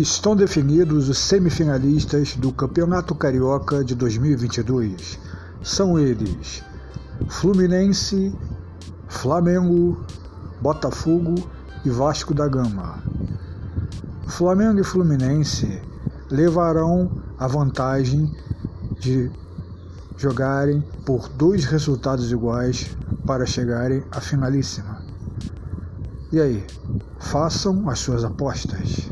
Estão definidos os semifinalistas do Campeonato Carioca de 2022. São eles: Fluminense, Flamengo, Botafogo e Vasco da Gama. Flamengo e Fluminense levarão a vantagem de jogarem por dois resultados iguais para chegarem à finalíssima. E aí, façam as suas apostas.